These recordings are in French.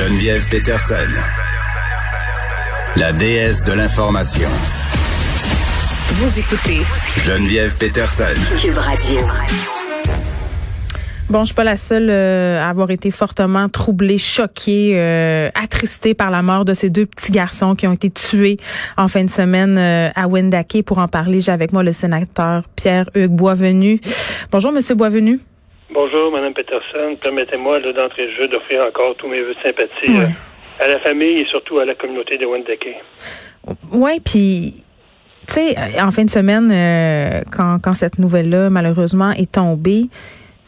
Geneviève Peterson, la déesse de l'information. Vous écoutez Geneviève Peterson. Cube Radio. Bon, je suis pas la seule euh, à avoir été fortement troublée, choquée, euh, attristée par la mort de ces deux petits garçons qui ont été tués en fin de semaine euh, à Wendake. Pour en parler, j'ai avec moi le sénateur Pierre-Hugues Boisvenu. Bonjour, Monsieur Boisvenu. Bonjour, Mme Peterson. Permettez-moi d'entrée de jeu d'offrir encore tous mes vœux de sympathie Ouais. à la famille et surtout à la communauté de Wendake. Ouais, puis tu sais, en fin de semaine, euh, quand, quand cette nouvelle-là malheureusement est tombée,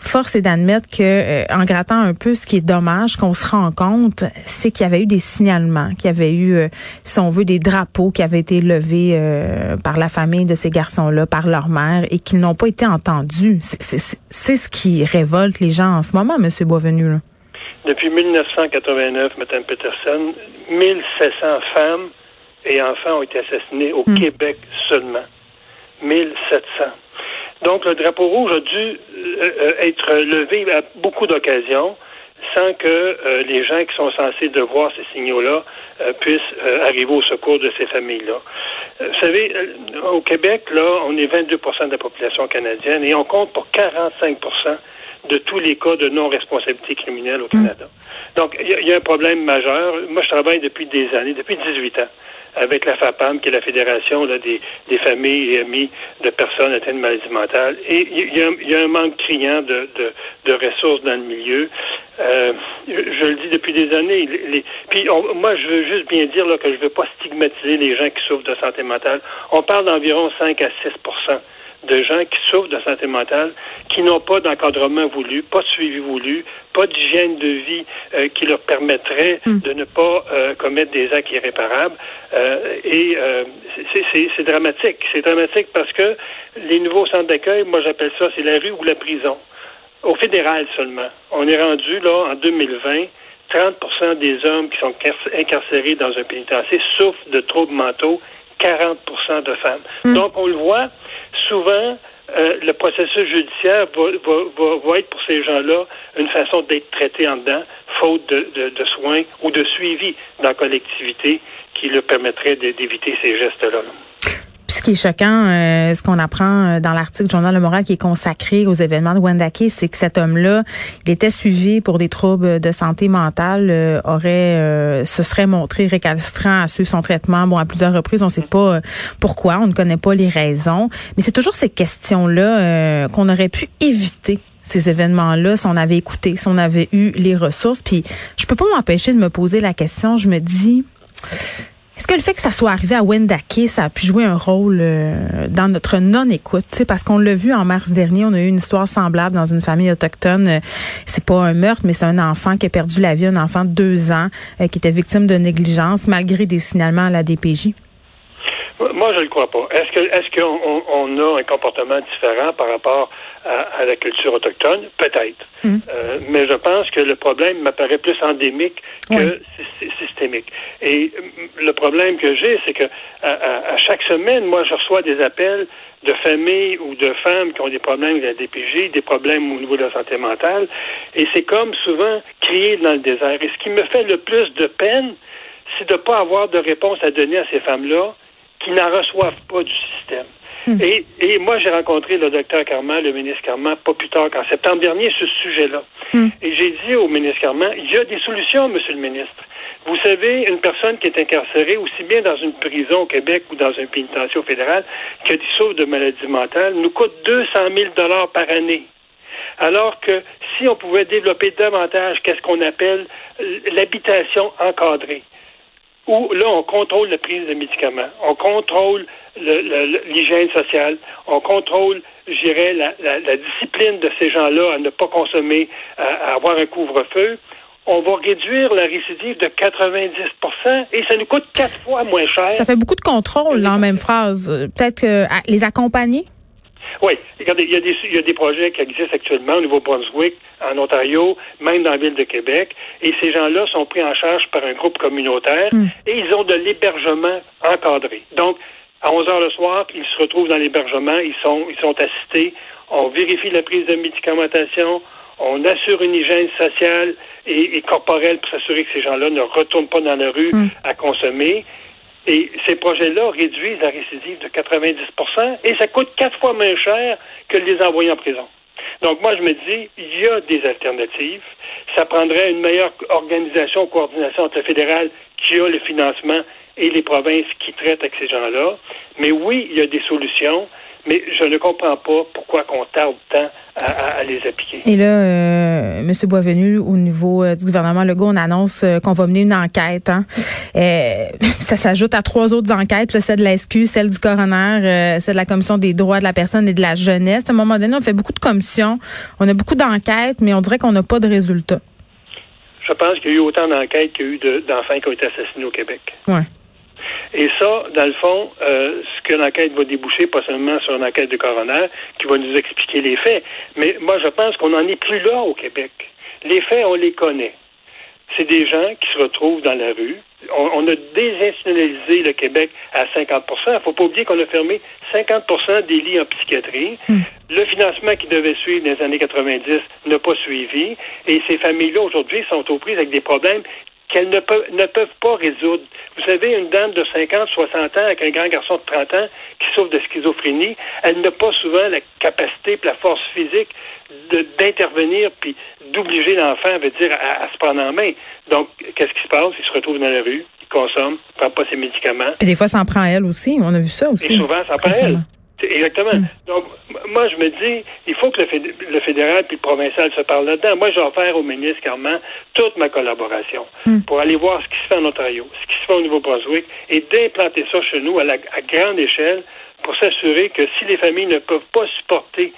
force est d'admettre que, euh, en grattant un peu, ce qui est dommage, qu'on se rend compte, c'est qu'il y avait eu des signalements, qu'il y avait eu, euh, si on veut, des drapeaux qui avaient été levés euh, par la famille de ces garçons-là, par leur mère, et qu'ils n'ont pas été entendus. C'est- ce qui révolte les gens en ce moment, Monsieur Boisvenu. Là. Depuis 1989, Mme Peterson, 1700 femmes et enfants ont été assassinés au Québec seulement. 1700. Donc, le drapeau rouge a dû euh, euh, être levé à beaucoup d'occasions sans que euh, les gens qui sont censés devoir ces signaux-là euh, puissent euh, arriver au secours de ces familles-là. Vous savez, au Québec, là, on est 22% de la population canadienne et on compte pour 45% de tous les cas de non-responsabilité criminelle au Canada. Donc, il y, a- il y a un problème majeur. Moi, je travaille depuis des années, depuis 18 ans, avec la FAPAM, qui est la Fédération là, des, des familles et amis de personnes atteintes de maladies mentales. Et il y, y a un manque criant de, de, de ressources dans le milieu. Euh, je, je le dis depuis des années. Les, les- puis, on- moi, je veux juste bien dire là, que je ne veux pas stigmatiser les gens qui souffrent de santé mentale. On parle d'environ 5 à 6 de gens qui souffrent de santé mentale, qui n'ont pas d'encadrement voulu, pas de suivi voulu, pas d'hygiène de vie euh, qui leur permettrait de ne pas euh, commettre des actes irréparables. Euh, et euh, c'est- c'est c'est dramatique. C'est dramatique parce que les nouveaux centres d'accueil, moi j'appelle ça, c'est la rue ou la prison. Au fédéral seulement. On est rendu là en 2020. 30% des hommes qui sont car- incarcérés dans un pénitencier souffrent de troubles mentaux, 40% de femmes. Donc, on le voit, souvent, euh, le processus judiciaire va, va, va, va être pour ces gens-là une façon d'être traités en dedans, faute de, de, de soins ou de suivi dans la collectivité qui leur permettrait d'éviter ces gestes-là. là. Ce qui est choquant, euh, ce qu'on apprend euh, dans l'article du Journal Le Moral qui est consacré aux événements de Wendake, c'est que cet homme-là, il était suivi pour des troubles de santé mentale, euh, aurait, euh, se serait montré récalcitrant à suivre son traitement. Bon, à plusieurs reprises, on ne sait pas euh, pourquoi, on ne connaît pas les raisons, mais c'est toujours ces questions-là euh, qu'on aurait pu éviter ces événements-là si on avait écouté, si on avait eu les ressources. Puis je peux pas m'empêcher de me poser la question. Je me dis, est-ce que le fait que ça soit arrivé à Wendake, ça a pu jouer un rôle euh, dans notre non-écoute? Parce qu'on l'a vu en mars dernier, on a eu une histoire semblable dans une famille autochtone. Euh, C'est pas un meurtre, mais c'est un enfant qui a perdu la vie, un enfant de deux ans euh, qui était victime de négligence malgré des signalements à la DPJ. Moi, je ne le crois pas. Est-ce qu'on on, on a un comportement différent par rapport à, à la culture autochtone? Peut-être. Euh, mais je pense que le problème m'apparaît plus endémique que Oui. systémique. Et euh, le problème que j'ai, c'est que à, à- à chaque semaine, moi, je reçois des appels de familles ou de femmes qui ont des problèmes avec la DPJ, des problèmes au niveau de la santé mentale. Et c'est comme souvent crier dans le désert. Et ce qui me fait le plus de peine, c'est de ne pas avoir de réponse à donner à ces femmes-là qui n'en reçoivent pas du système. Et, et moi, j'ai rencontré le docteur Carman, le ministre Carman, pas plus tard qu'en septembre dernier, sur ce sujet-là. Et j'ai dit au ministre Carman, il y a des solutions, monsieur le ministre. Vous savez, une personne qui est incarcérée, aussi bien dans une prison au Québec ou dans un pénitencier au fédéral, qui souffre de maladies mentales, nous coûte 200 000 dollars par année. Alors que si on pouvait développer davantage qu'est-ce qu'on appelle l'habitation encadrée, où là, on contrôle la prise de médicaments, on contrôle le- le- l'hygiène sociale, on contrôle, je dirais, la, la- la discipline de ces gens-là à ne pas consommer, à, avoir un couvre-feu, on va réduire la récidive de 90% et ça nous coûte quatre fois moins cher. Ça fait beaucoup de contrôle dans la même phrase. Peut-être que les accompagner? Oui, regardez, il y, a des, il y a des projets qui existent actuellement au Nouveau-Brunswick, en Ontario, même dans la ville de Québec, et ces gens-là sont pris en charge par un groupe communautaire et ils ont de l'hébergement encadré. Donc, à 11 heures le soir, ils se retrouvent dans l'hébergement, ils sont, ils sont assistés, on vérifie la prise de médicamentation, on assure une hygiène sociale et, corporelle pour s'assurer que ces gens-là ne retournent pas dans la rue mm. à consommer. Et ces projets-là réduisent la récidive de 90% et ça coûte quatre fois moins cher que de les envoyer en prison. Donc moi, je me dis, il y a des alternatives. Ça prendrait une meilleure organisation, coordination entre le fédéral qui a le financement et les provinces qui traitent avec ces gens-là. Mais oui, il y a des solutions, mais je ne comprends pas pourquoi on tarde tant à, les appliquer. Et là, euh, M. Boisvenu, au niveau euh, du gouvernement Legault, on annonce euh, qu'on va mener une enquête. Hein. Euh, ça s'ajoute à trois autres enquêtes, celle de la SQ, celle du coroner, celle de la Commission des droits de la personne et de la jeunesse. À un moment donné, on fait beaucoup de commissions, on a beaucoup d'enquêtes, mais on dirait qu'on n'a pas de résultats. Je pense qu'il y a eu autant d'enquêtes qu'il y a eu d'enfants qui ont été assassinés au Québec. Ouais. Et ça, dans le fond, euh, ce que l'enquête va déboucher, pas seulement sur une enquête de coroner qui va nous expliquer les faits, mais moi, je pense qu'on n'en est plus là au Québec. Les faits, on les connaît. C'est des gens qui se retrouvent dans la rue. On, a désinstitutionnalisé le Québec à 50% Il ne faut pas oublier qu'on a fermé 50% des lits en psychiatrie. Hmm. Le financement qui devait suivre dans les années 90 n'a pas suivi. Et ces familles-là, aujourd'hui, sont aux prises avec des problèmes qu'elles ne peuvent, ne peuvent pas résoudre. Vous savez, une dame de 50, 60 ans avec un grand garçon de 30 ans qui souffre de schizophrénie, elle n'a pas souvent la capacité et la force physique d'intervenir puis d'obliger l'enfant, veut dire, à, se prendre en main. Donc, qu'est-ce qui se passe? Il se retrouve dans la rue, il consomme, il prend pas ses médicaments. Et des fois, ça en prend elle aussi. On a vu ça aussi. Et souvent, ça en prend elle. Exactement. Mm. Donc, moi, je me dis, il faut que le, fédéral puis le provincial se parlent là-dedans. Moi, j'ai offert au ministre Carman toute ma collaboration mm. pour aller voir ce qui se fait en Ontario, ce qui se fait au Nouveau-Brunswick et d'implanter ça chez nous à, la, à grande échelle pour s'assurer que si les familles ne peuvent pas supporter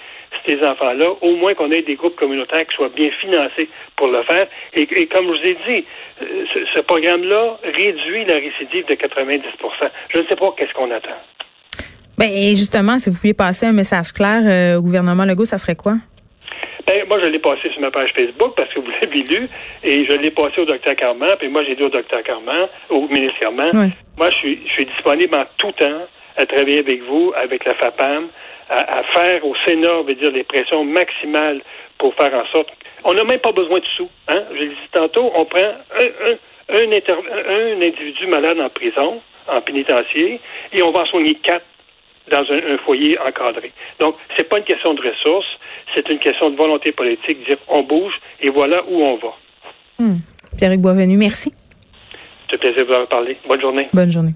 ces enfants-là, au moins qu'on ait des groupes communautaires qui soient bien financés pour le faire. Et, comme je vous ai dit, euh, ce, ce programme-là réduit la récidive de 90% Je ne sais pas qu'est-ce qu'on attend. Ben, justement, si vous pouviez passer un message clair euh, au gouvernement Legault, ça serait quoi? Ben, moi, je l'ai passé sur ma page Facebook parce que vous l'avez lu et je l'ai passé au docteur Carman. Puis moi, j'ai dit au docteur Carman, au ministre Carman, moi, je suis, je suis disponible en tout temps à travailler avec vous, avec la FAPAM, à, faire au Sénat, veut dire, les pressions maximales pour faire en sorte. On n'a même pas besoin de sous. Hein? Je l'ai dit tantôt, on prend un, un, un, un individu malade en prison, en pénitencier, et on va en soigner quatre dans un, foyer encadré. Donc, c'est pas une question de ressources, c'est une question de volonté politique, dire on bouge et voilà où on va. Hmm. Pierre-Hugues Boisvenu, merci. C'est un plaisir de vous avoir parlé. Bonne journée. Bonne journée.